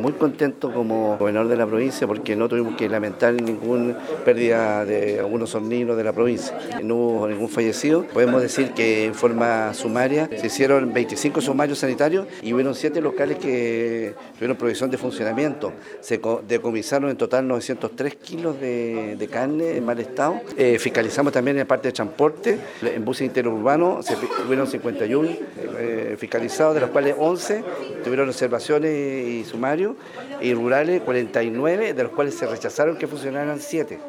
muy contentos como gobernador de la provincia porque no tuvimos que lamentar ninguna pérdida de algunos horninos de la provincia. No hubo ningún fallecido. Podemos decir que en forma sumaria se hicieron 25 sumarios sanitarios y hubieron 7 locales que tuvieron provisión de funcionamiento. Se decomisaron en total 903 kilos de, carne en mal estado. Eh, fiscalizamos también en la parte de transporte. En buses interurbanos se hubieron 51 eh, fiscalizados, de los cuales 11 tuvieron observaciones y sumarios, y rurales 49, de los cuales se rechazaron que funcionaran 7.